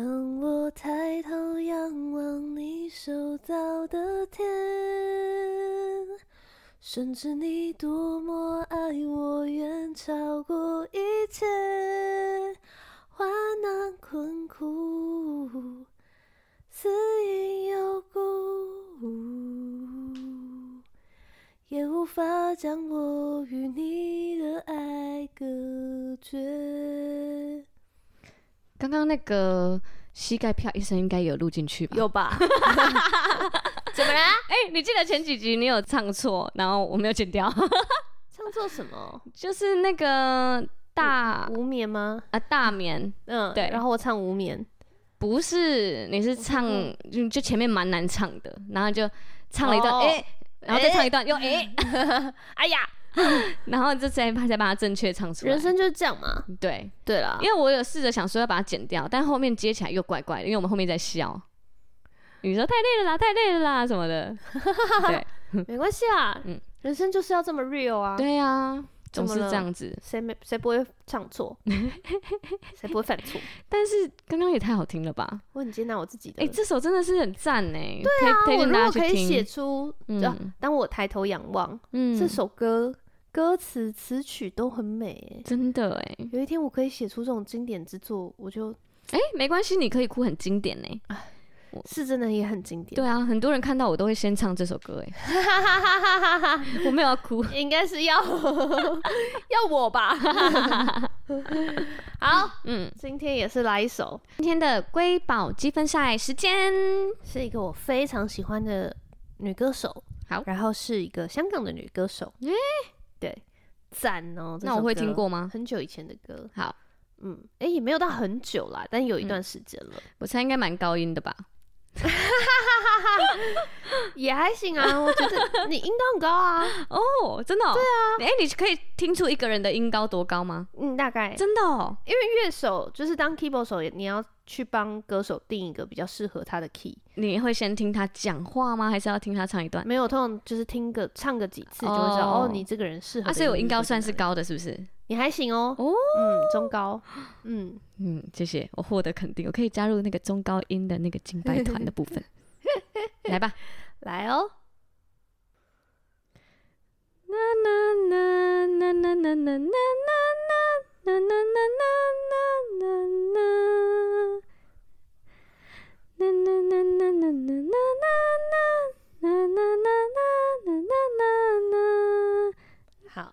当我抬头仰望你手造的天，深知你多么爱我，远超过一切。刚刚那个膝盖啪一声，应该有录进去吧？有吧？怎么啦？哎、欸，你记得前几集你有唱错，然后我没有剪掉。唱错什么？就是那个大无眠吗？啊，大眠。嗯，对。然后我唱无眠，不是，你是唱就就前面蛮难唱的，然后就唱了一段，哎、然后再唱一段，欸、又哎，欸、哎呀。然后这才才把它正确唱出来。人生就是这样嘛。对对啦，因为我有试着想说要把它剪掉，但后面接起来又怪怪的，因为我们后面在笑。你说太累了啦，太累了啦什么的。对，没关系啊。嗯，人生就是要这么 real 啊。对啊，总是这样子。谁没谁不会唱错？谁不会犯错？但是刚刚也太好听了吧！我很接纳我自己的。哎、欸，这首真的是很赞呢。对啊。我如果可以写出，嗯，当我抬头仰望，嗯，这首歌。歌词词曲都很美，真的哎！有一天我可以写出这种经典之作，我就哎，没关系，你可以哭很经典呢。是真的也很经典。对啊，很多人看到我都会先唱这首歌哎。我没有要哭，应该是要 要我吧？好，嗯，今天也是来一首今天的瑰宝积分赛时间，是一个我非常喜欢的女歌手。好，然后是一个香港的女歌手。欸对，赞哦！那我会听过吗？很久以前的歌。好，嗯，哎，也没有到很久啦，但有一段时间了。嗯、我猜应该蛮高音的吧？也还行啊，我觉得你音高很高啊。哦，真的、哦？对啊。哎，你可以听出一个人的音高多高吗？嗯，大概。真的哦，因为乐手就是当 keyboard 手，你要去帮歌手定一个比较适合他的 key。你会先听他讲话吗？还是要听他唱一段？没有，通常就是听个唱个几次就会知道哦，哦，你这个人适合。啊，所以我音高算是高的，是不是？你还行哦。哦，嗯，中高。嗯嗯，谢谢，我获得肯定，我可以加入那个中高音的那个敬拜团的部分。来吧，来哦。啦啦啦啦啦啦啦啦啦啦啦啦啦啦啦好，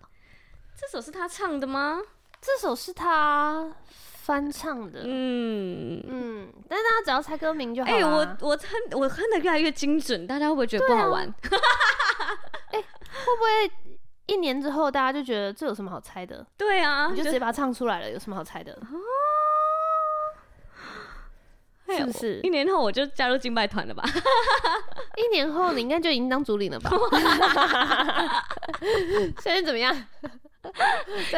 这首是他唱的吗？这首是他翻唱的。嗯嗯，但是大家只要猜歌名就好了。哎，我我哼我哼的越来越精准，大家会不会觉得不好玩？哎，会不会一年之后大家就觉得这有什么好猜的？对啊，你就直接把它唱出来了，有什么好猜的？是不是一年后我就加入敬拜团了吧？一年后你应该就已经当主领了吧？现在怎么样？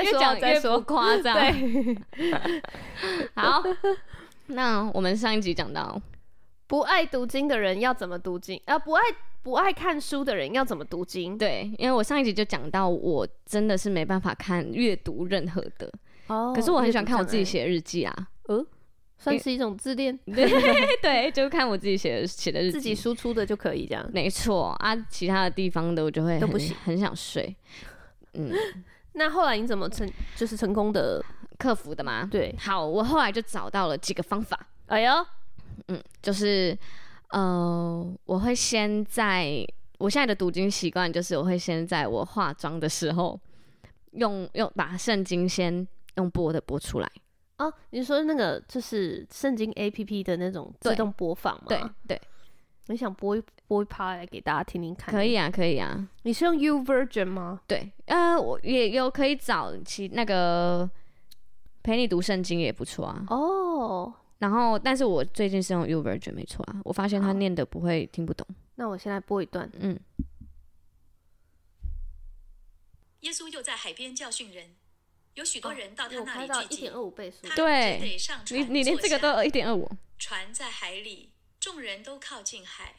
越讲越不夸张。对，好，那我们上一集讲到，不爱读经的人要怎么读经？啊，不爱不爱看书的人要怎么读经？对，因为我上一集就讲到，我真的是没办法看阅读任何的。哦，可是我很喜欢看我自己写日记啊。嗯。算是一种自恋，对 对，就看我自己写的写的日记，自己输出的就可以这样。没错啊，其他的地方的我就会都不行，很想睡。嗯，那后来你怎么成就是成功的克服的吗？对，好，我后来就找到了几个方法。哎呦，嗯，就是呃，我会先在我现在的读经习惯，就是我会先在我化妆的时候用用把圣经先用播的播出来。哦，你说那个就是圣经 A P P 的那种自动播放吗？对对，我想播一播一趴来给大家听听看。可以啊，可以啊。你是用 U Version 吗？对，呃，我也有可以找其那个陪你读圣经也不错啊。哦，然后，但是我最近是用 U Version 没错啊。我发现他念的不会听不懂。那我先来播一段。嗯。耶稣又在海边教训人。有许多人到他那里聚集，他只得上船，你你连这个都有一点二五。船在海里，众人都靠近海，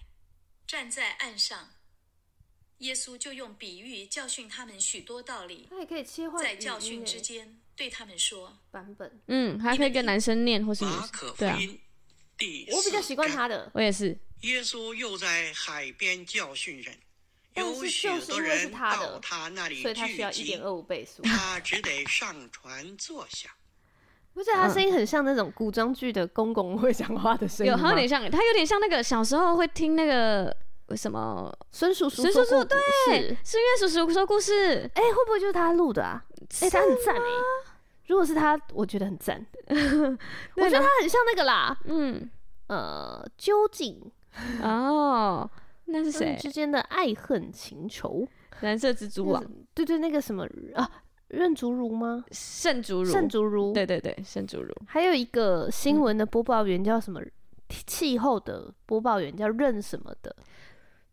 站在岸上。耶稣就用比喻教训他们许多道理。他也可以切换，在教训之间对他们说：版本，嗯，还可以跟男生念或是女生。马可福音第我比较习惯他的。我也是。耶稣又在海边教训人，有许多人到他那里聚集，所以他需要一点二五倍速。他只得上船坐下。不是，他声音很像那种古装剧的公公会讲话的声音。有，他有点像，他有点像那个小时候会听那个什么孙叔叔。孙叔叔对，是因为叔叔说故事。哎、欸，会不会就是他录的啊？哎、欸，他很赞哎、欸。如果是他，我觉得很赞。我觉得他很像那个啦。嗯，呃，究竟哦，那是谁之间的爱恨情仇？蓝色蜘蛛网。对对，那个什么啊？任竹如吗？盛竹如，盛竹如，对对对，盛竹如。还有一个新闻的播报员叫什么？气候的播报员叫任什么的？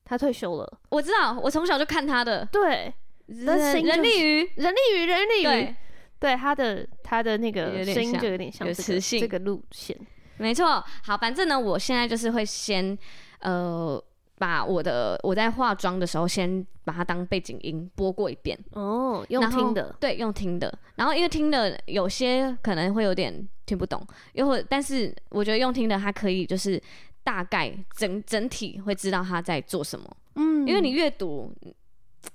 他退休了。我知道，我从小就看他的。对，人人力鱼，人力鱼，人力鱼。对，对，他的他的那个声音就有点像磁性这个路线。没错。好，反正呢，我现在就是会先呃。把我的我在化妆的时候，先把它当背景音播过一遍哦，用听的，对，用听的。然后因为听的有些可能会有点听不懂，又或但是我觉得用听的，它可以就是大概整整体会知道他在做什么。嗯，因为你阅读，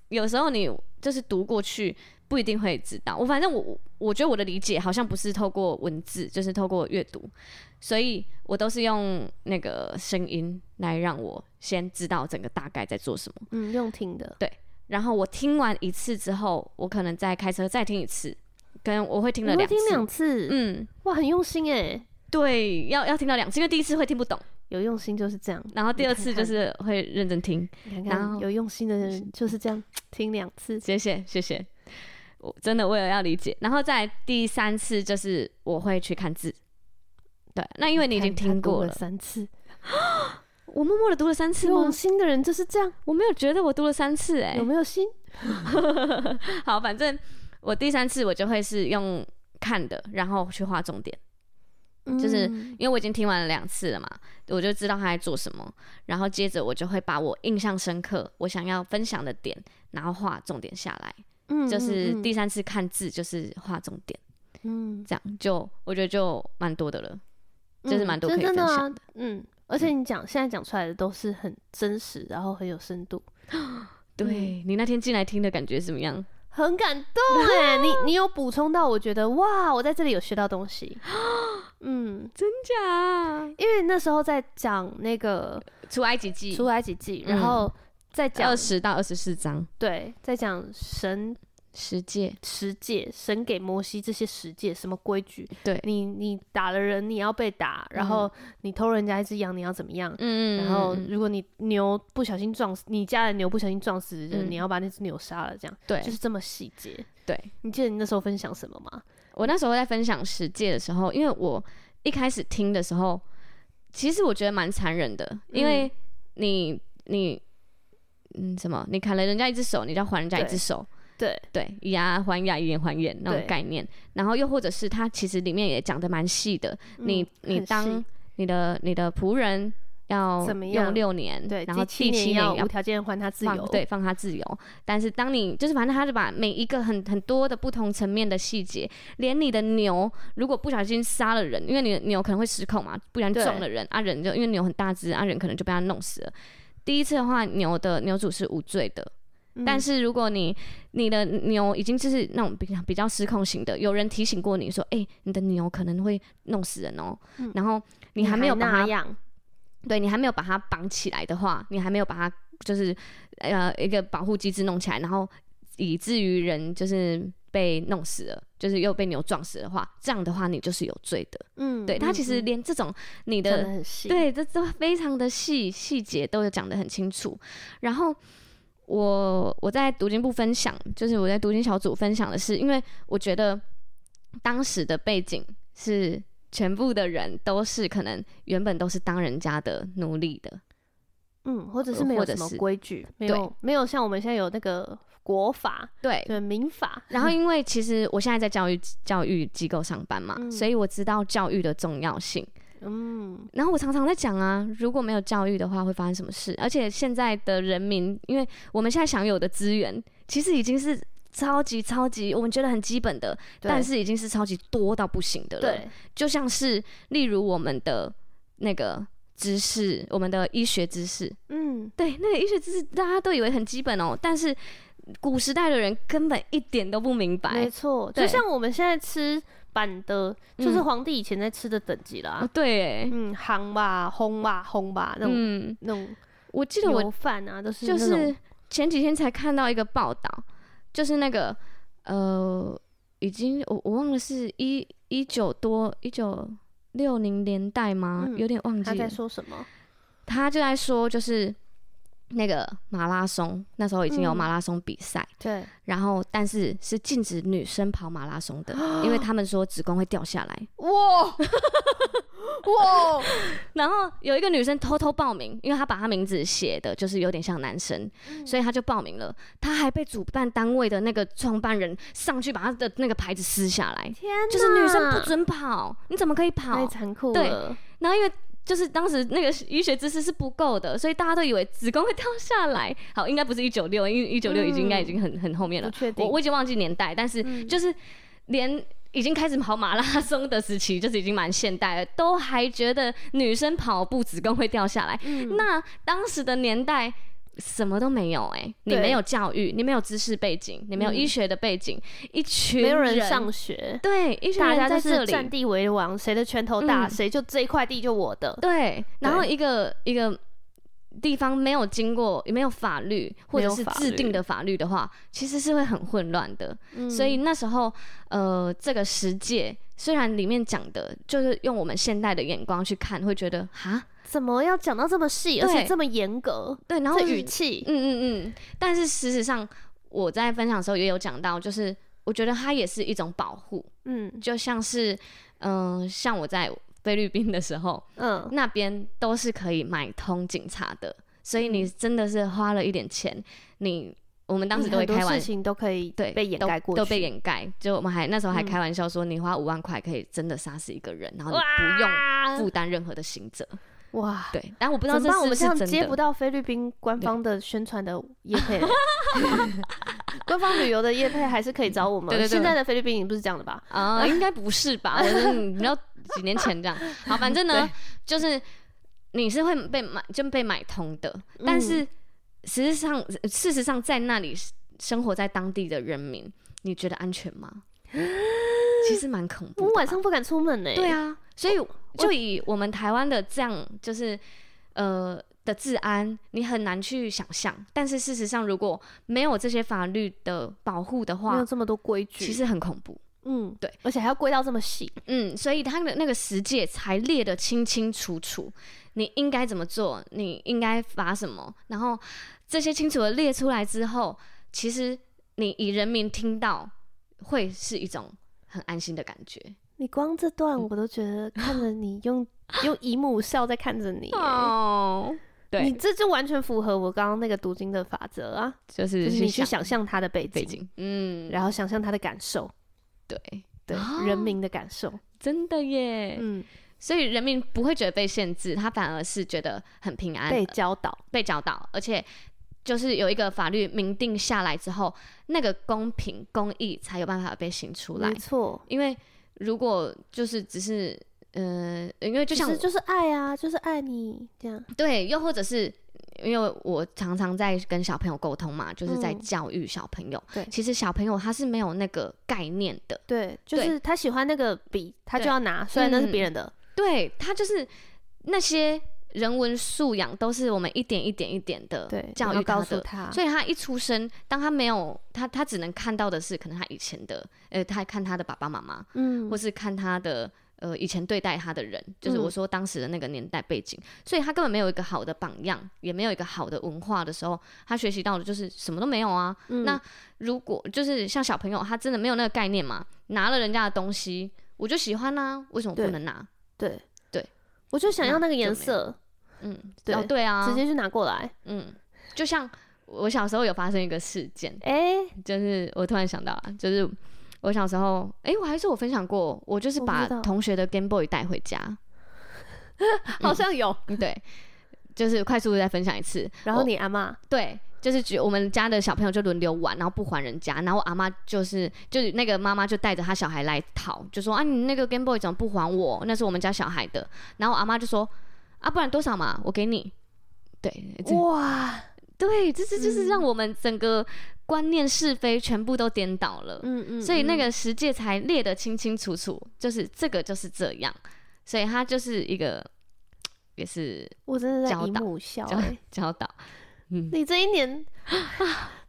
有时候你就是读过去不一定会知道。我反正我我觉得我的理解好像不是透过文字，就是透过阅读。所以我都是用那个声音来让我先知道整个大概在做什么。嗯，用听的。对，然后我听完一次之后，我可能再开车再听一次，跟我会听了两次。听两次，嗯，哇，很用心哎。对，要要听到两次，因为第一次会听不懂，有用心就是这样。然后第二次就是会认真听。看看，然后有用心的人就是这样 听两次。谢谢谢谢，我真的为了要理解。然后在第三次就是我会去看字。对，那因为你已经听过了，了三次，我默默的读了三次吗？用心的人就是这样，我没有觉得我读了三次、欸，哎，有没有心？好，反正我第三次我就会是用看的，然后去画重点，嗯、就是因为我已经听完了两次了嘛，我就知道他在做什么，然后接着我就会把我印象深刻、我想要分享的点，然后画重点下来，嗯，就是第三次看字就是画重点，嗯，这样就我觉得就蛮多的了。就是蛮多可以分享的，的啊、嗯，而且你讲、嗯、现在讲出来的都是很真实，然后很有深度。对、嗯、你那天进来听的感觉怎么样？很感动哎，你你有补充到，我觉得哇，我在这里有学到东西。嗯，真假？因为那时候在讲那个出埃及记，出埃及记，然后再讲二十到二十四章，对，在讲神。十诫，十诫，神给摩西这些十诫，什么规矩？对，你，你打了人，你要被打；然后你偷人家一只羊，你要怎么样？嗯，然后如果你牛不小心撞死，你家的牛不小心撞死人，嗯，你要把那只牛杀了，这样。对，就是这么细节。对，你记得你那时候分享什么吗？我那时候在分享十诫的时候，因为我一开始听的时候，其实我觉得蛮残忍的，因为你，你，嗯，什么？你砍了人家一只手，你就要还人家一只手。对对，以牙还牙，以眼还眼那种概念。然后又或者是他其实里面也讲的蛮细的。嗯、你你当你的你的仆人要用六年，对，然后第七年要无条件还他自由，对，放他自由。但是当你就是反正他就把每一个很很多的不同层面的细节，连你的牛如果不小心杀了人，因为你的牛可能会失控嘛，不然撞了人啊，人就因为牛很大只啊，人可能就被他弄死了。第一次的话，牛的牛主是无罪的。但是如果你你的牛已经就是那种比较比较失控型的，有人提醒过你说，哎、欸，你的牛可能会弄死人哦、喔嗯，然后你还没有把它，对你还没有把它绑起来的话，你还没有把它就是呃一个保护机制弄起来，然后以至于人就是被弄死了，就是又被牛撞死的话，这样的话你就是有罪的。嗯，对，他其实连这种你的，的对这都非常的细细节都有讲得很清楚，然后。我我在读经部分享，就是我在读经小组分享的是，因为我觉得当时的背景是全部的人都是可能原本都是当人家的奴隶的，嗯，或者是没有什么规矩，没有没有像我们现在有那个国法，对对民法。然后因为其实我现在在教育教育机构上班嘛，嗯，所以我知道教育的重要性。嗯，然后我常常在讲啊，如果没有教育的话，会发生什么事？而且现在的人民，因为我们现在享有的资源，其实已经是超级超级，我们觉得很基本的，但是已经是超级多到不行的了。对，就像是例如我们的那个知识，我们的医学知识，嗯，对，那个医学知识大家都以为很基本哦，但是古时代的人根本一点都不明白。没错，就像我们现在吃板的，就是皇帝以前在吃的等级啦。嗯、对，嗯，行吧，烘吧，烘吧，那种、嗯、那种，我记得我饭啊，都是就是前几天才看到一个报道，就是那个呃，已经我我忘了是一一九多一九。六零年代吗？嗯、有点忘记了。他在说什么？他就在说，就是那个马拉松，那时候已经有马拉松比赛、嗯。对。然后，但是是禁止女生跑马拉松的，因为 他们说子宫会掉下来。哇！哇！然后有一个女生偷偷报名，因为她把她名字写的就是有点像男生，嗯、所以她就报名了。她还被主办单位的那个创办人上去把她的那个牌子撕下来。天！就是女生不准跑，你怎么可以跑？太残酷了。对。然后因为就是当时那个医学知识是不够的，所以大家都以为子宫会掉下来。好，应该不是一九六，因为一九六已经应该已经很很后面了。我我已经忘记年代，但是就是连。已经开始跑马拉松的时期，就是已经蛮现代了，都还觉得女生跑步子宫会掉下来。嗯、那当时的年代什么都没有哎、欸，你没有教育，你没有知识背景，你没有医学的背景，嗯、一群人没有人上学，对，一群人在这里，占地为王，谁的拳头大，谁、嗯、就这一块地就我的。对，然后一个一个。地方没有经过，也没有法律或者是制定的法律的话，其实是会很混乱的。嗯、所以那时候，呃，这个世界虽然里面讲的就是用我们现代的眼光去看，会觉得哈，怎么要讲到这么细，而且这么严格？对，然后语气，嗯嗯嗯。但是事实上，我在分享的时候也有讲到，就是我觉得它也是一种保护。嗯，就像是，嗯、呃，像我在。菲律宾的时候，嗯，那边都是可以买通警察的，所以你真的是花了一点钱，你我们当时都会开玩笑，事情都可以对被掩盖过去，都被掩盖。就我们还那时候还开玩笑说，你花五万块可以真的杀死一个人，然后你不用负担任何的刑责。哇，对，但我不知道这是是。我们这样接不到菲律宾官方的宣传的业配，官方旅游的业配还是可以找我们。对对对，现在的菲律宾已经不是这样的吧？啊，应该不是吧？我觉得你知道。几年前这样，好，反正呢，就是你是会被买，就被买通的。嗯、但是实际上，事实上，在那里生活在当地的人民，你觉得安全吗？其实蛮恐怖。我晚上不敢出门呢、欸。对啊，所以就以我们台湾的这样，就是呃的治安，你很难去想象。但是事实上，如果没有这些法律的保护的话，没有这么多规矩，其实很恐怖。嗯，对，而且还要归到这么细，嗯，所以他的那个十诫才列得清清楚楚，你应该怎么做，你应该罚什么，然后这些清楚的列出来之后，其实你以人民听到会是一种很安心的感觉。你光这段我都觉得看着你用 用姨母笑在看着你 哦，对，你这就完全符合我刚刚那个读经的法则啊，就是你去想象他的背景，背景，嗯，然后想象他的感受。对。对，人民的感受。真的耶，嗯，所以人民不会觉得被限制，他反而是觉得很平安，被教导，被教导，而且就是有一个法律明定下来之后，那个公平公义才有办法被行出来，没错，因为如果就是只是，呃，因为就像就是爱啊，就是爱你这样，对，又或者是。因为我常常在跟小朋友沟通嘛，就是在教育小朋友。对，其实小朋友他是没有那个概念的。对，就是他喜欢那个笔，他就要拿，虽然那是别人的。对，他就是那些人文素养都是我们一点一点一点的教育告诉他，所以他一出生，当他没有他，他只能看到的是可能他以前的，呃，他看他的爸爸妈妈，嗯，或是看他的。呃，以前对待他的人，就是我说当时的那个年代背景，嗯、所以他根本没有一个好的榜样，也没有一个好的文化的时候，他学习到的就是什么都没有啊。嗯、那如果就是像小朋友，他真的没有那个概念嘛，拿了人家的东西，我就喜欢啊，为什么不能拿？对。对，对。我就想要那个颜色，嗯，对。哦，对啊，直接就拿过来，嗯，就像我小时候有发生一个事件，哎、欸，就是我突然想到了，就是。我小时候，哎、欸，我还是我分享过，我就是把同学的 Game Boy 带回家，好像有、嗯，对，就是快速的再分享一次。然后你阿妈，对，就是举我们家的小朋友就轮流玩，然后不还人家，然后我阿妈就是就是那个妈妈就带着她小孩来讨，就说啊，你那个 Game Boy 怎么不还我？那是我们家小孩的。然后我阿妈就说，啊，不然多少嘛，我给你。对，哇，对，这这就是让我们整个观念是非全部都颠倒了。嗯嗯，所以那个十戒才列得清清楚楚，就是这个就是这样，所以他就是一个也是我真的在教导教导。嗯，你这一年。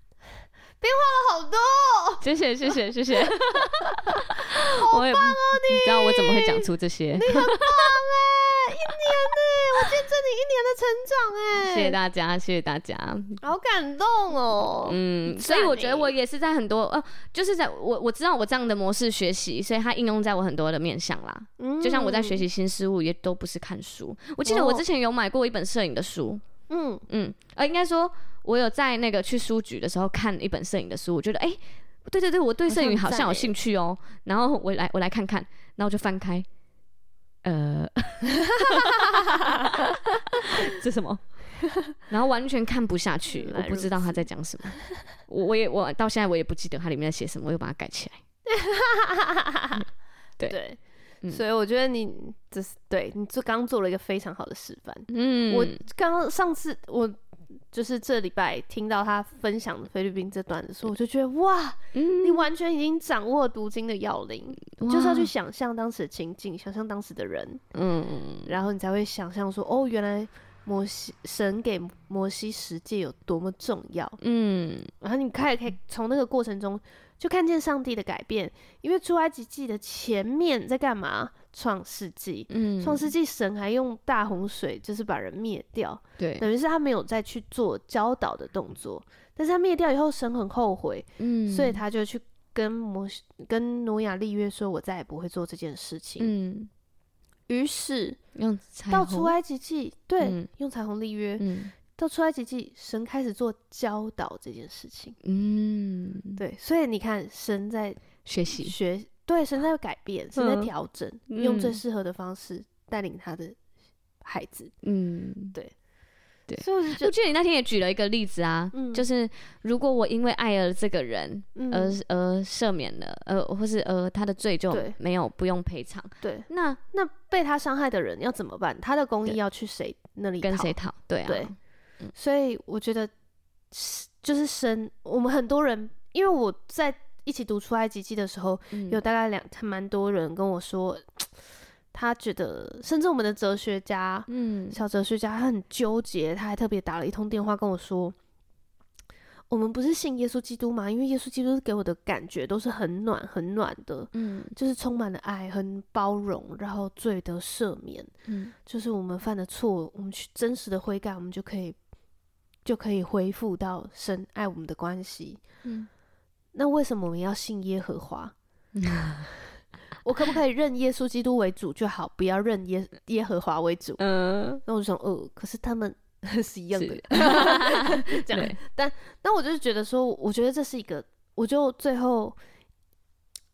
变化了好多，哦，谢谢谢谢谢谢，好棒哦你！你知道我怎么会讲出这些？你很棒哎，一年呢，我见证你一年的成长哎，谢谢大家，谢谢大家，好感动哦。嗯，所以我觉得我也是在很多呃，就是在我我知道我这样的模式学习，所以它应用在我很多的面向啦。嗯，就像我在学习新事物，也都不是看书。我记得我之前有买过一本摄影的书，嗯嗯，呃，应该说。我有在那个去书局的时候看一本摄影的书，我觉得哎、欸，对对对，我对摄影好像有兴趣哦、喔。然后我来我来看看，然后我就翻开，呃，这什么？然后完全看不下去，我不知道他在讲什么。我我也我到现在我也不记得它里面在写什么，我又把它改起来。对 对、嗯，所以我觉得你这是对你这刚做了一个非常好的示范。嗯，我刚刚上次我。就是这礼拜听到他分享菲律宾这段的时候，我就觉得哇、嗯，你完全已经掌握读经的要领，就是要去想象当时的情境，想象当时的人，嗯，然后你才会想象说，哦，原来摩西神给摩西十诫有多么重要，嗯，然后你开始可以从那个过程中就看见上帝的改变，因为出埃及记的前面在干嘛？创世纪，嗯，创世纪神还用大洪水，就是把人灭掉，对，等于是他没有再去做教导的动作，但是他灭掉以后，神很后悔，嗯，所以他就去跟摩西、跟挪亚立约，说我再也不会做这件事情，嗯，于是用到出埃及记，对、嗯，用彩虹立约，嗯，到出埃及记，神开始做教导这件事情，嗯，对，所以你看，神在学习学。对，神在改变，神在调整，嗯、用最适合的方式带领他的孩子。嗯，对，对。所以我觉得你那天也举了一个例子啊，嗯、就是如果我因为爱了这个人而，而、嗯、而赦免了，呃，或是呃他的罪就没有不用赔偿。对，那那被他伤害的人要怎么办？他的公益要去谁那里跟谁讨？对啊，对。所以我觉得就是神，我们很多人，因为我在。一起读出埃及记的时候，嗯、有大概两蛮多人跟我说，他觉得，甚至我们的哲学家，嗯，小哲学家，他很纠结，他还特别打了一通电话跟我说，我们不是信耶稣基督吗？因为耶稣基督给我的感觉都是很暖、很暖的，嗯，就是充满了爱、很包容，然后罪得赦免，嗯，就是我们犯的错，我们去真实的悔改，我们就可以就可以恢复到神爱我们的关系，嗯。那为什么我们要信耶和华？我可不可以认耶稣基督为主就好，不要认耶耶和华为主？嗯，那我就想，哦，可是他们 是一样的，这样。但但我就是觉得说，我觉得这是一个，我就最后，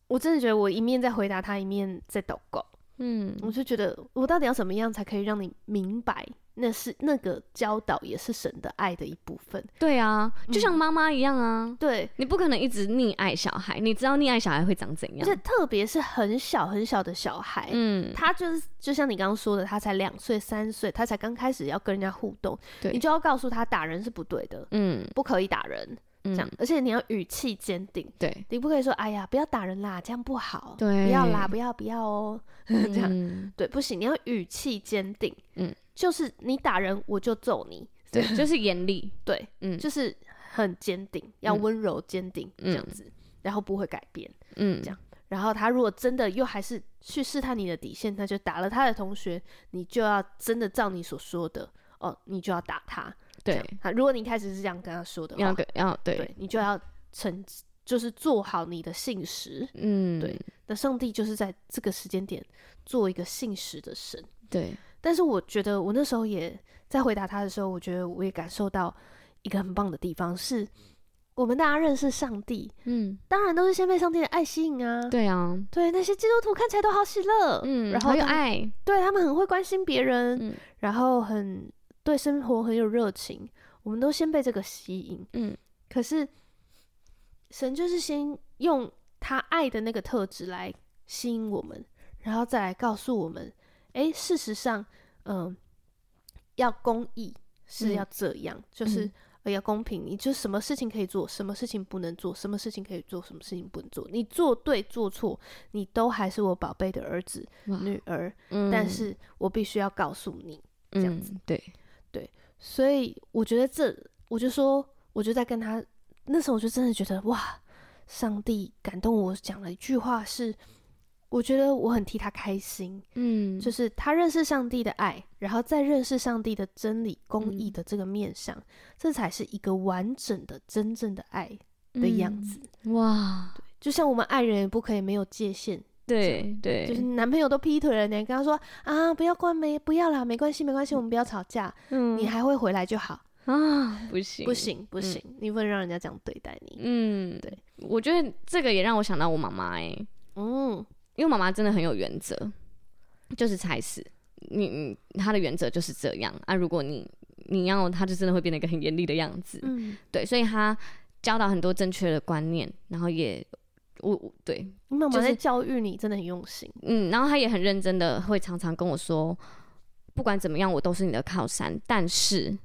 我真的觉得我一面在回答他，一面在祷告。嗯，我就觉得我到底要怎么样才可以让你明白？那是那个教导，也是神的爱的一部分。对啊，就像妈妈一样啊。嗯、对，你不可能一直溺爱小孩，你知道溺爱小孩会长怎样？而且特别是很小很小的小孩，嗯，他就是就像你刚刚说的，他才两岁三岁，他才刚开始要跟人家互动，对，你就要告诉他打人是不对的，嗯，不可以打人，这样，嗯、而且你要语气坚定，对，你不可以说哎呀不要打人啦，这样不好，对，不要啦，不要不要。哦，这样，嗯、对，不行，你要语气坚定，嗯。就是你打人，我就揍你，对，就是严厉，对，嗯，就是很坚定，要温柔坚定这样子，嗯，然后不会改变，嗯，这样，然后他如果真的又还是去试探你的底线，他就打了他的同学，你就要真的照你所说的哦，你就要打他，对，啊如果你一开始是这样跟他说的话，要要对，对，你就要成，就是做好你的信实，嗯，对，那上帝就是在这个时间点做一个信实的神，对。但是我觉得，我那时候也在回答他的时候，我觉得我也感受到一个很棒的地方，是我们大家认识上帝，嗯，当然都是先被上帝的爱吸引啊，对啊，对那些基督徒看起来都好喜乐，嗯，然后有爱，对他们很会关心别人，嗯，然后很对生活很有热情，我们都先被这个吸引，嗯，可是神就是先用他爱的那个特质来吸引我们，然后再来告诉我们。诶，事实上，嗯、呃，要公义，是要这样，嗯、就是。嗯要公平，你就什么事情可以做，什么事情不能做，什么事情可以做，什么事情不能做。你做对做错，你都还是我宝贝的儿子女儿。嗯，但是我必须要告诉你这样子。嗯、对对，所以我觉得这，我就说，我就在跟他那时候，我就真的觉得哇，上帝感动我，讲了一句话是。我觉得我很替他开心，嗯，就是他认识上帝的爱，然后再认识上帝的真理、公义的这个面上，嗯、这才是一个完整的、真正的爱的样子。嗯、哇，对，就像我们爱人也不可以没有界限，对对，就是男朋友都劈腿了，你跟他说啊，不要关没不要啦，没关系没关系，我们不要吵架，嗯，你还会回来就好啊，不行不行不行，嗯、你不能让人家这样对待你，嗯，对，我觉得这个也让我想到我妈妈，哎，嗯。因为妈妈真的很有原则，就是踩死你，你她的原则就是这样啊。如果你你要，她就真的会变得一个很严厉的样子。嗯，对，所以她教导很多正确的观念，然后也我对，你妈妈在教育你真的很用心。嗯，然后她也很认真的会常常跟我说，不管怎么样，我都是你的靠山。但是，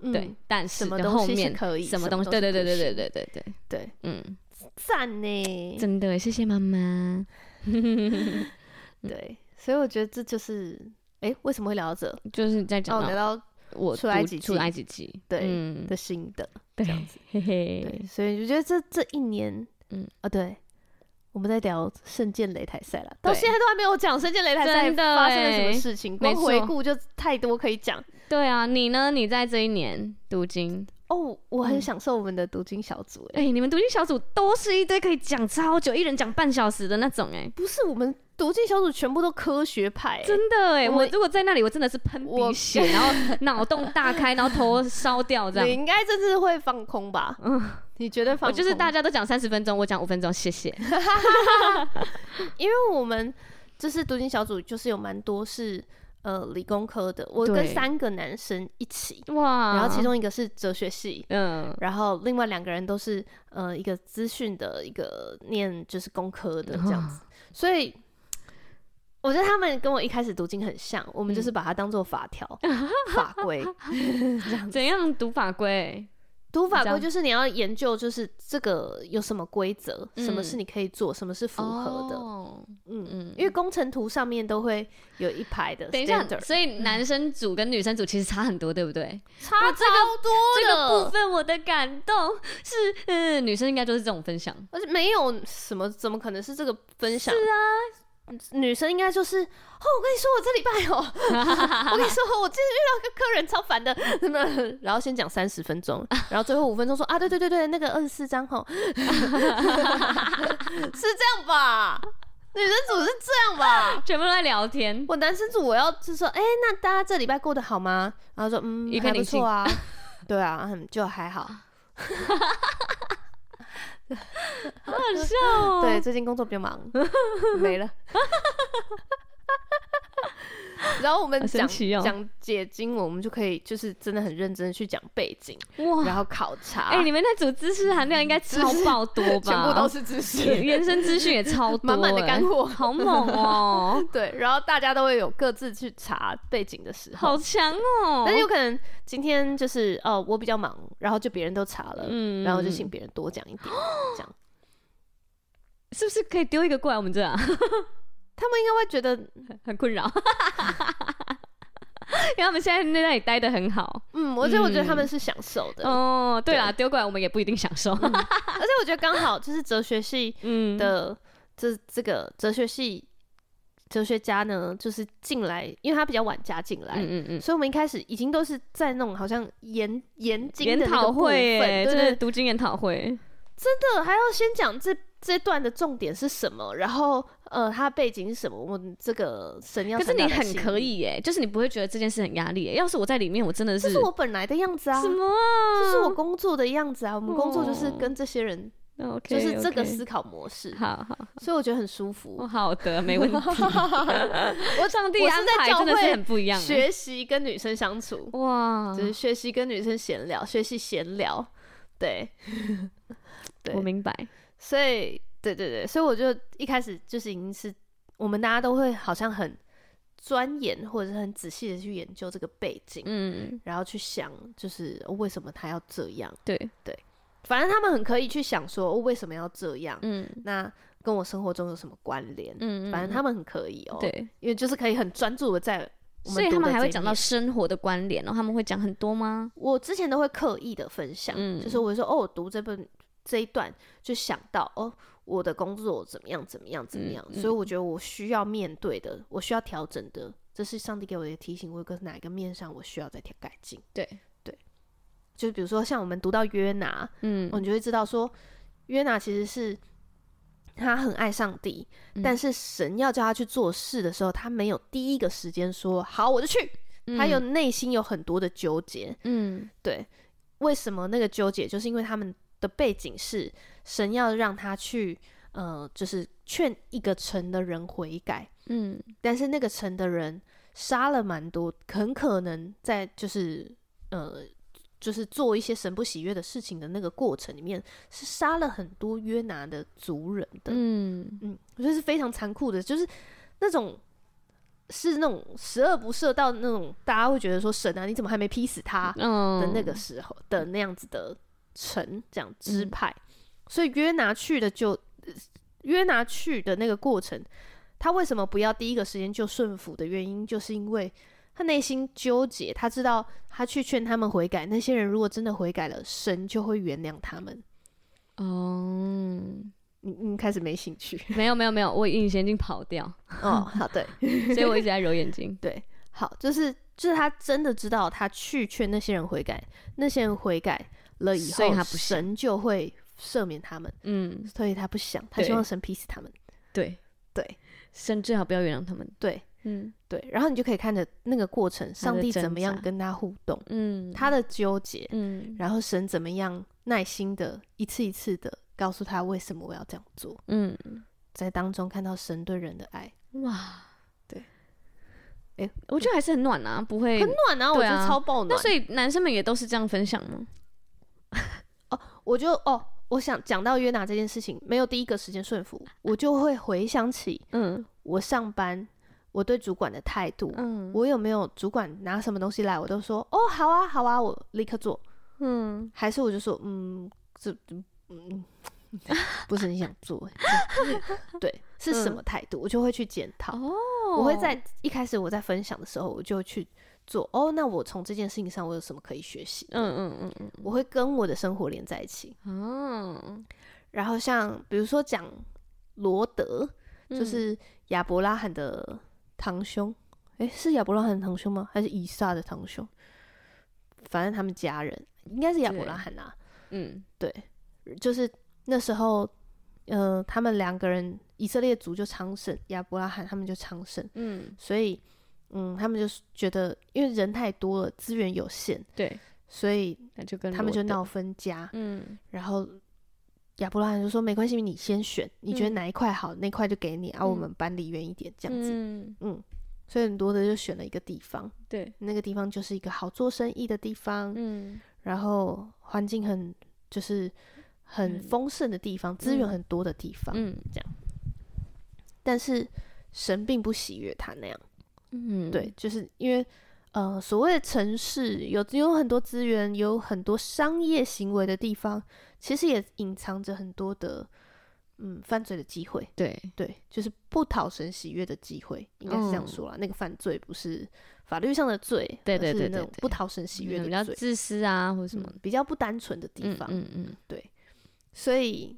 嗯、对，但是什么东西可以，什么东西，对对对对对对对对对，嗯，赞呢，真的谢谢妈妈。对，所以我觉得这就是，哎、欸，为什么会聊到这？就是在讲聊到我出来几，出埃及记，对、嗯、的心得，对这样子，嘿嘿，对，所以就觉得这这一年，嗯啊，对，我们在聊圣剑擂台赛了，到现在都还没有讲圣剑擂台赛发生了什么事情，光回顾就太多可以讲。对啊，你呢？你在这一年读经？哦，oh, 我很享受我们的读经小组哎、你们读经小组都是一堆可以讲超久，一人讲半小时的那种哎、欸，不是我们读经小组全部都科学派、欸，真的哎、欸，我，我如果在那里，我真的是喷鼻血，然后脑洞大开，然后头烧掉这样。你应该这次会放空吧？嗯，你觉得放空。我就是大家都讲三十分钟，我讲五分钟，谢谢。因为我们就是读经小组，就是有蛮多是。呃，理工科的，我跟三个男生一起哇，然后其中一个是哲学系，嗯，然后另外两个人都是呃一个资讯的一个念就是工科的这样子，所以我觉得他们跟我一开始读经很像，我们就是把它当做法条法规，怎样读法规？读法规就是你要研究，就是这个有什么规则，什么是你可以做，什么是符合的。嗯嗯，因为工程图上面都会有一排的。等一下，所以男生组跟女生组其实差很多，对不对？差超多的。这个部分我的感动是，嗯，女生应该就是这种分享，而且没有什么，怎么可能是这个分享？是啊。女生应该就是哦，我跟你说，我这礼拜哦，我跟你说，我今天遇到个客人超烦的，真的。然后先讲三十分钟，然后最后五分钟说啊，对对对对，那个二十四张吼，是这样吧？女生组是这样吧？全部都在聊天。我男生组我要是说，哎、欸，那大家这礼拜过得好吗？然后说嗯，还不错啊，对啊，就还好。好好笑哦！对，最近工作比较忙，没了。然后我们讲讲解经文，我们就可以就是真的很认真去讲背景，哇，然后考察。哎，你们那组知识含量应该超爆多吧？全部都是知识，原生资讯也超多，满满的干货，好猛哦！对，然后大家都会有各自去查背景的时候，好强哦！但是有可能今天就是哦，我比较忙，然后就别人都查了，嗯，然后就请别人多讲一点，这样 是不是可以丢一个过来我们这样？他们应该会觉得很困扰，因为他们现在在那里待的很好。嗯，而且我觉得他们是享受的。哦，对啦，丢过来我们也不一定享受。而且我觉得刚好就是哲学系 的这这个哲学系哲学家呢，就是进来，因为他比较晚加进来，嗯嗯，所以我们一开始已经都是在那种好像研研经的研讨会，对，读经研讨会，真的还要先讲这。这段的重点是什么？然后，呃，他背景是什么？我们这个神要，可是你很可以耶，就是你不会觉得这件事很压力耶。要是我在里面，我真的是，这是我本来的样子啊。什么啊？这是我工作的样子啊。我们工作就是跟这些人，就是这个思考模式。好好，所以我觉得很舒服。好的，没问题。我上帝安排真的是很不一样。学习跟女生相处，哇，就是学习跟女生闲聊，学习闲聊。对，对，我明白。所以，对对对，所以我就一开始就是已经是我们大家都会好像很钻研或者是很仔细的去研究这个背景，嗯，然后去想就是为什么他要这样。对对，反正他们很可以去想说，哦，为什么要这样？嗯，那跟我生活中有什么关联？嗯，反正他们很可以哦。对，因为就是可以很专注的在所以他们还会讲到生活的关联，然后他们会讲很多吗？我之前都会刻意的分享，嗯，就是我会说哦，我读这本这一段就想到哦。我的工作怎么样？怎么样？怎么样？嗯嗯、所以我觉得我需要面对的，我需要调整的，这是上帝给我的提醒。我有个哪一个面上我需要再调改进？对对，就比如说像我们读到约拿，嗯，你就会知道说，约拿其实是他很爱上帝，嗯、但是神要叫他去做事的时候，他没有第一个时间说好我就去，嗯、他有内心有很多的纠结，嗯，对，为什么那个纠结？就是因为他们。的背景是神要让他去，呃，就是劝一个城的人悔改，嗯，但是那个城的人杀了蛮多，很可能在就是呃，就是做一些神不喜悦的事情的那个过程里面，是杀了很多约拿的族人的，嗯。嗯，我觉得是非常残酷的，就是那种是那种十恶不赦到那种大家会觉得说神啊，你怎么还没劈死他？的那个时候的那样子的。城这样支派，嗯、所以约拿去的就约拿去的那个过程，他为什么不要第一个时间就顺服的原因，就是因为他内心纠结，他知道他去劝他们悔改，那些人如果真的悔改了，神就会原谅他们。哦，你你开始没兴趣？没有没有没有，我隐形眼镜跑掉。哦，好对，所以我一直在揉眼睛。对，好，就是就是他真的知道，他去劝那些人悔改，那些人悔改。了以后，神就会赦免他们。嗯，所以他不想，他希望神劈死他们。对。对，神最好不要原谅他们。对，嗯，对。然后你就可以看着那个过程，上帝怎么样跟他互动，嗯，他的纠结，嗯，然后神怎么样耐心的一次一次的告诉他为什么我要这样做，嗯，在当中看到神对人的爱，哇，对，哎，我觉得还是很暖啊，不会很暖啊，我觉得超爆暖。那所以男生们也都是这样分享吗？哦，我就哦，我想讲到约拿这件事情，没有第一个时间顺服，我就会回想起，嗯，我上班我对主管的态度，嗯，我有没有主管拿什么东西来，我都说哦，好啊，好啊，我立刻做，嗯，还是我就说，嗯，这，嗯，不是你想做，对，是什么态度，我就会去检讨，哦，我会在一开始我在分享的时候，我就去。做哦，那我从这件事情上我有什么可以学习？嗯嗯嗯嗯，我会跟我的生活连在一起。嗯，然后像比如说讲罗德，嗯、就是亚伯拉罕的堂兄，诶、欸，是亚伯拉罕的堂兄吗？还是以撒的堂兄？反正他们家人应该是亚伯拉罕啊。嗯，对，就是那时候，呃，他们两个人以色列族就昌盛，亚伯拉罕他们就昌盛。嗯，所以。嗯，他们就是觉得，因为人太多了，资源有限，对，所以那就跟他们就闹分家。嗯，然后亚伯拉罕就说：“没关系，你先选，你觉得哪一块好，嗯、那块就给你，啊，我们搬离远一点，这样子。嗯”嗯，所以很多的就选了一个地方，对，那个地方就是一个好做生意的地方。嗯，然后环境很就是很丰盛的地方，资、嗯、源很多的地方。嗯，这样。但是神并不喜悦他那样。嗯，对，就是因为，呃，所谓的城市有有很多资源，有很多商业行为的地方，其实也隐藏着很多的，嗯，犯罪的机会。对对，就是不讨神喜悦的机会，应该是这样说啦。嗯、那个犯罪不是法律上的罪，对对对对，不讨神喜悦的罪，比较自私啊，或者什么、嗯、比较不单纯的地方。嗯嗯，嗯对。所以，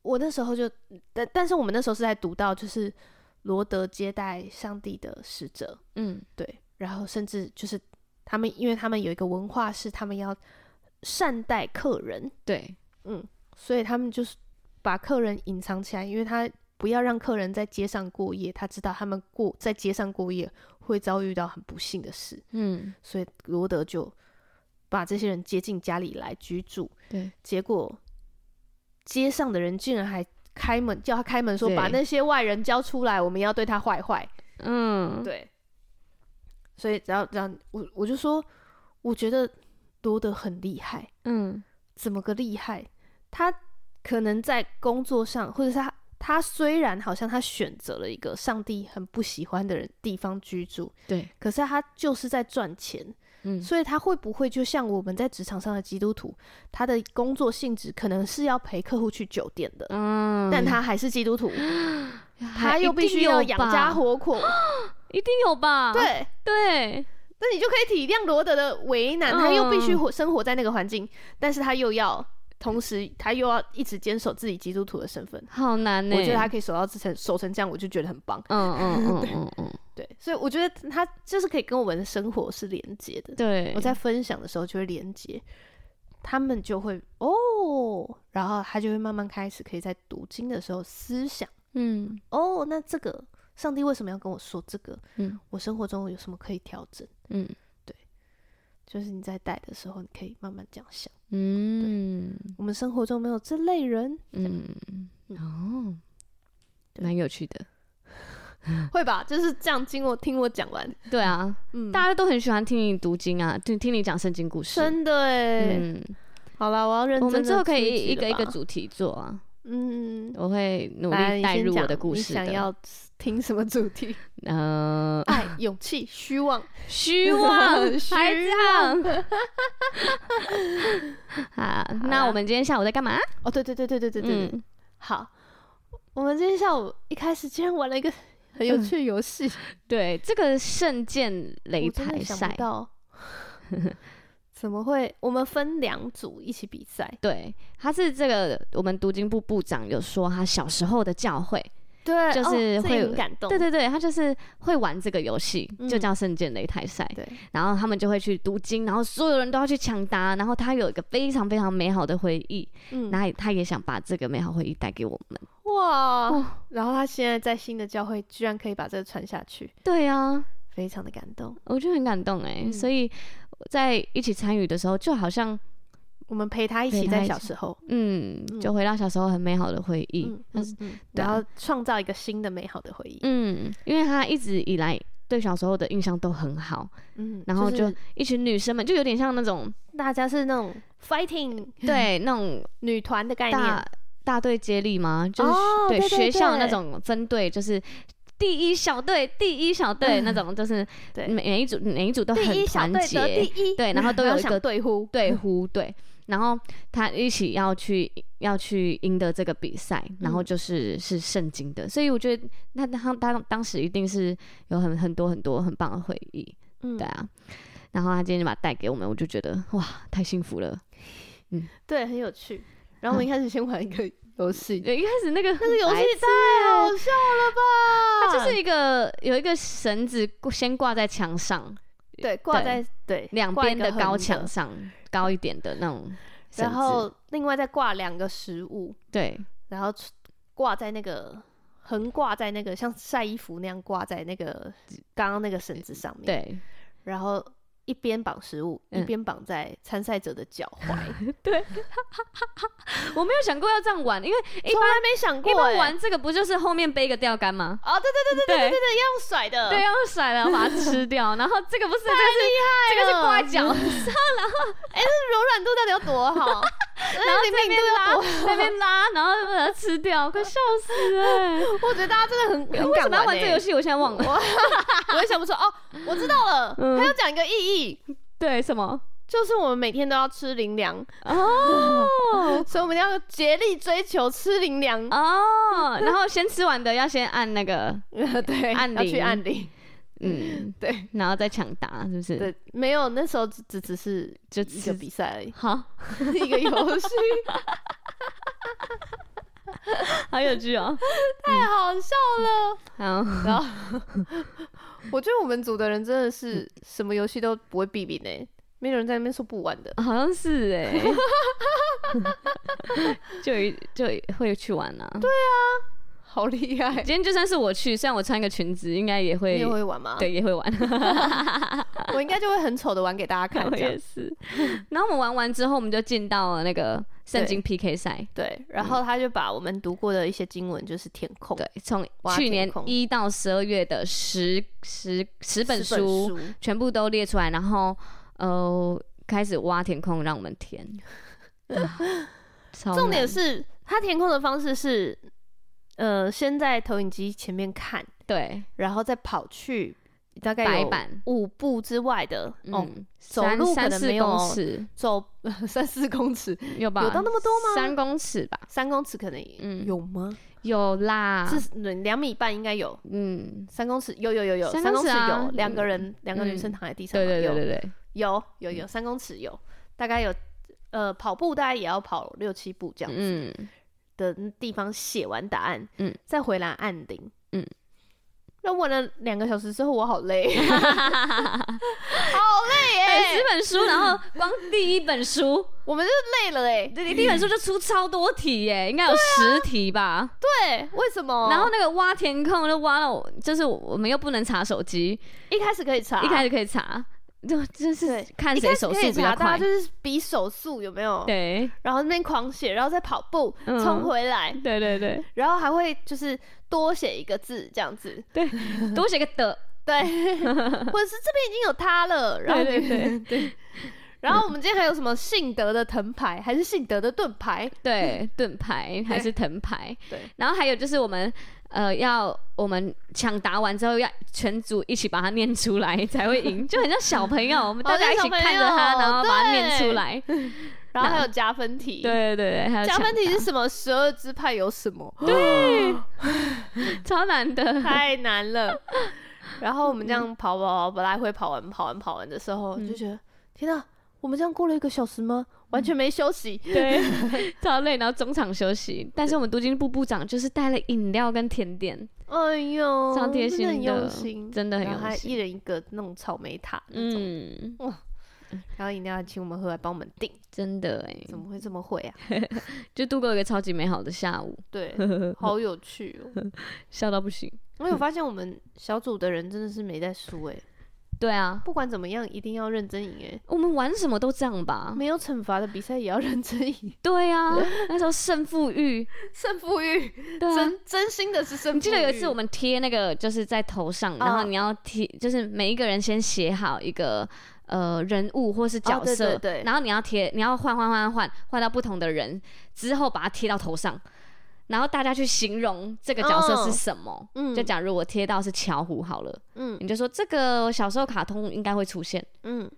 我那时候就，但但是我们那时候是在读到就是。罗德接待上帝的使者，嗯，对，然后甚至就是他们，因为他们有一个文化是他们要善待客人，对，嗯，所以他们就是把客人隐藏起来，因为他不要让客人在街上过夜，他知道他们过在街上过夜会遭遇到很不幸的事，嗯，所以罗德就把这些人接进家里来居住，对，结果街上的人竟然还。开门叫他开门，说把那些外人交出来，我们要对他坏坏。嗯，对。所以只要这样，我我就说，我觉得罗德很厉害。嗯，怎么个厉害？他可能在工作上，或者是他他虽然好像他选择了一个上帝很不喜欢的人地方居住，对，可是他就是在赚钱。嗯，所以他会不会就像我们在职场上的基督徒，他的工作性质可能是要陪客户去酒店的，嗯，但他还是基督徒，他又必须要养家活口，一定有吧？对对，那你就可以体谅罗德的为难，他又必须活生活在那个环境，但是他又要。同时，他又要一直坚守自己基督徒的身份，好难呢。我觉得他可以守到这成守成这样，我就觉得很棒。嗯 嗯嗯嗯嗯，对，所以我觉得他就是可以跟我们的生活是连接的。对，我在分享的时候就会连接，他们就会哦，然后他就会慢慢开始可以在读经的时候思想，嗯，哦，那这个上帝为什么要跟我说这个？嗯，我生活中有什么可以调整？嗯。就是你在带的时候，你可以慢慢这样想。嗯，我们生活中没有这类人。嗯，哦，蛮有趣的，会吧？就是这样，经过听我讲完，对啊，嗯，大家都很喜欢听你读经啊，听听你讲圣经故事，真的哎。嗯，好了，我要认真。我们之后可以一个一个主题做啊。嗯，我会努力带入我的故事。想要听什么主题？呃，爱、勇气、虚妄、虚妄、虚妄。好，那我们今天下午在干嘛？哦，对对对对对对对。好，我们今天下午一开始竟然玩了一个很有趣的游戏。对，这个圣剑擂台赛。怎么会？我们分两组一起比赛。对，他是这个我们读经部部长有说，他小时候的教会，对，就是会很感动。对对对，他就是会玩这个游戏，就叫圣剑擂台赛。对，然后他们就会去读经，然后所有人都要去抢答，然后他有一个非常非常美好的回忆，嗯，然后他也想把这个美好回忆带给我们。哇，然后他现在在新的教会，居然可以把这个传下去。对啊，非常的感动，我觉得很感动哎，所以。在一起参与的时候，就好像我们陪他一起在小时候，嗯，就回到小时候很美好的回忆，嗯然后创造一个新的美好的回忆，嗯，因为他一直以来对小时候的印象都很好，嗯，然后就一群女生们，就有点像那种大家是那种 fighting，对，那种女团的概念，大队接力吗？就是对学校那种分队，就是。第一小队，第一小队那种，就是每每一组每一组都很团结，对，然后都有一个队呼，队呼，对，然后他一起要去要去赢得这个比赛，然后就是是圣经的，所以我觉得那他他当时一定是有很很多很多很棒的回忆，嗯，对啊，然后他今天就把它带给我们，我就觉得哇，太幸福了，嗯，对，很有趣，然后我们一开始先玩一个。游戏，对，一开始那个那个游戏太好笑了吧？它就是一个有一个绳子先挂在墙上，对，挂在对两边的高墙上，高一点的那种，然后另外再挂两个食物，对，然后挂在那个横挂在那个像晒衣服那样挂在那个刚刚那个绳子上面，对，然后。一边绑食物，一边绑在参赛者的脚踝。对，我没有想过要这样玩，因为从来没想过。一般玩这个不就是后面背个钓竿吗？哦，对对对对对对对，要用甩的，对，要用甩的，把它吃掉。然后这个不是这个是，这个是挂在脚上，然后 哎，这柔软度到底有多好？然后那边拉，那边拉，然后把它吃掉，快笑死了！我觉得大家真的很很敢玩这个游戏，我现在忘了，我也想不出哦，我知道了，他要讲一个意义，对，什么？就是我们每天都要吃灵粮哦，所以我们要竭力追求吃灵粮哦，然后先吃完的要先按那个，对，按铃，去按铃。嗯，对，然后再抢答，是不是？对，没有，那时候只只只是就一个比赛而已。好，一个游戏，好有趣哦，太好笑了。好，然后我觉得我们组的人真的是什么游戏都不会避免呢，没有人在那边说不玩的，好像是哎，就就会去玩啊。对啊。好厉害！今天就算是我去，虽然我穿个裙子，应该也会也会玩吗？对，也会玩。我应该就会很丑的玩给大家看。我也是。然后我们玩完之后，我们就进到了那个圣经 PK 赛。对，然后他就把我们读过的一些经文就是填空。对，从去年一到十二月的十十十本书全部都列出来，然后呃开始挖填空让我们填。重点是他填空的方式是。呃，先在投影机前面看，对，然后再跑去大概有五步之外的，哦，嗯，走路可三四能没有公尺，走 三四公尺，有吧？有到那么多吗？三公尺吧，三公尺可能嗯。有吗？有啦，是。两米半应该有，嗯，三公尺有有有有，三三公尺尺啊有两个人，两个女生嗯躺在地上嘛，对对对有对对，有有有三公尺有，大概有呃跑步大概也要跑六七步这样子嗯，的地方写完答案，嗯，再回来按铃，嗯。那问了两个小时之后，我好累，好累哎，耶！十本书，然后光第一本书，我们就累了哎。第第一本书就出超多题耶，应该有十题吧。对，为什么？然后那个挖填空就挖到我，就是我们又不能查手机，一开始可以查，一开始可以查，就就是看谁手速比可以查，较快。就是比手速有没有？对然后那边狂写，然后再跑步嗯冲回来，对对对然后还会就是多写一个字这样子，对，多写个的，对，或者是这边已经有他了，然后对对对对。然后我们今天还有什么信德的藤牌，还是信德的盾牌？对，盾牌还是藤牌，对，然后还有就是我们呃要我们抢答完之后要全组一起把它念出来才会赢，就很像小朋友，我们 大家一起看着它，哦像小朋友然后把它念出来。然后还有加分题，对对对，还有加分题是什么？十二支派有什么？对，超难的，太难了。然后我们这样跑跑跑，来回跑完跑完跑完的时候，嗯就觉得天哪，我们这样过了一个小时吗？完全没休息。对，超累，然后中场休息。但是我们督经部部长就是带了饮料跟甜点，哎呦，超贴心的真的很用心，真的很然后还用心一人一个那种草莓塔那种，嗯，然后饮料还请我们喝，还帮我们订，真的哎，怎么会这么会啊？就度过一个超级美好的下午，对，好有趣哦。笑到不行。我有发现我们小组的人真的是没在输哎，对啊，不管怎么样，一定要认真赢哎。我们玩什么都这样吧？没有惩罚的比赛也要认真赢，对啊，那时候胜负欲，胜负欲，对啊。真真心的是胜负欲。你记得有一次我们贴那个就是在头上，然后你要贴，就是每一个人先写好一个呃人物或是角哦对色，对对然后你要贴，你要换换换换换到不同的人之后，把它贴到头上，然后大家去形容这个角色是什么。嗯。就假如我贴到是巧虎好了，嗯。你就说这个小时候卡通应该会出现，嗯。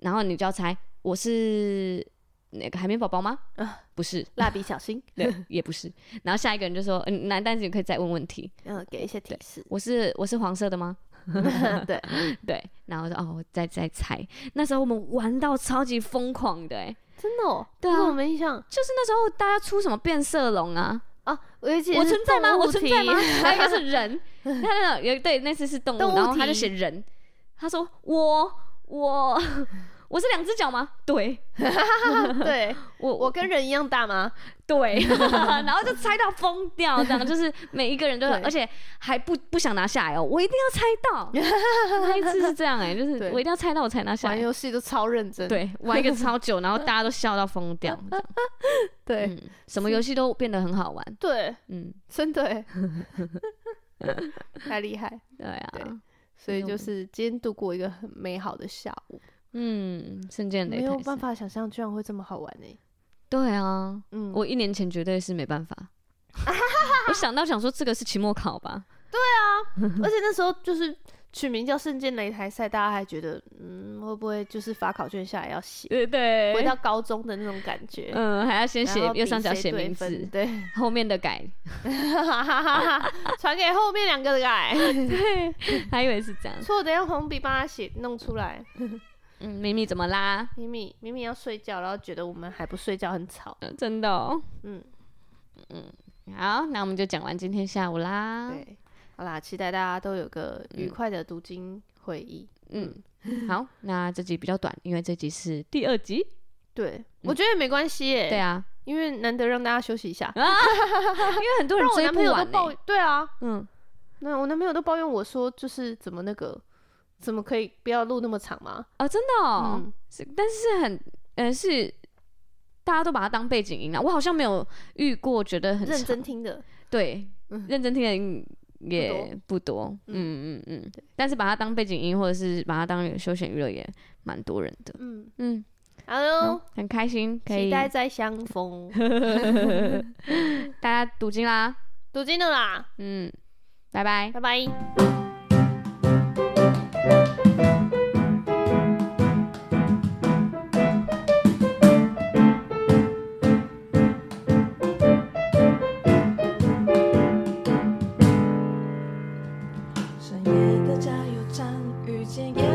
然后你就要猜我是那个海绵宝宝吗？啊。不是，蜡笔小新，对，也不是。然后下一个人就说，嗯，男但是你可以再问问题，嗯，给一些提示，我是我是黄色的吗？对，对，然后就哦，我再再猜。那时候我们玩到超级疯狂的，哎，真的哦，对啊。我没印象？就是那时候大家出什么变色龙啊，啊，我有记得我存在吗？我存在吗？还有一个是人，他那个有对，那次是动物，动物然后他就写人，他说我我我是两只脚吗？对，对。我我。跟人一样大吗？对，然后就猜到疯掉，这样就是每一个人都，对。而且还不不想拿下来哦，我一定要猜到。那一次是这样哎，就是我一定要猜到我才拿下玩来。游戏都超认真，对，玩一个超久，然后大家都笑到疯掉，这样。对。嗯，什么游戏都变得很好玩。对，嗯，真的耶太厉害，对啊，对。所以就是今天度过一个很美好的下午，嗯，圣剑擂没有。办法想象居然会这么好玩呢。对啊，嗯，我一年前绝对是没办法。我想到想说这个是期末考吧，对啊而且那时候就是取名叫圣剑擂台赛，大家还觉得，嗯，会不会就是发考卷下来要写，对对回到高中的那种感觉？嗯，还要先写右上角写名字，分对，后面的改，传给后面两个的改。还以为是这样。错的要红笔帮他写弄出来。嗯，咪咪怎么啦？咪咪咪咪要睡觉，然后觉得我们还不睡觉很吵。嗯真的哦。嗯，好，那我们就讲完今天下午啦。对，好啦，期待大家都有个愉快的读经会议。嗯，好，那这集比较短，因为这集是第二集。对，我觉得也没关系耶。对，啊，因为难得让大家休息一下。因为很多人追不让我男朋友都。抱对啊，嗯，那我男朋友都抱怨我说，就是怎么那个，怎么可以不要录那么长吗？哦，真的哦，嗯。是，但是很，呃，是大家都把它当背景音啊。我好像没有遇过觉得很认真听的，对，嗯。认真听的人也不多，嗯。嗯嗯，但是把它当背景音，或者是把它当休闲娱乐，也蛮多人的，嗯，嗯，好哟，很开心，可以期待再相逢。大家读经啦，读经了啦，嗯，拜拜。拜拜。Yeah.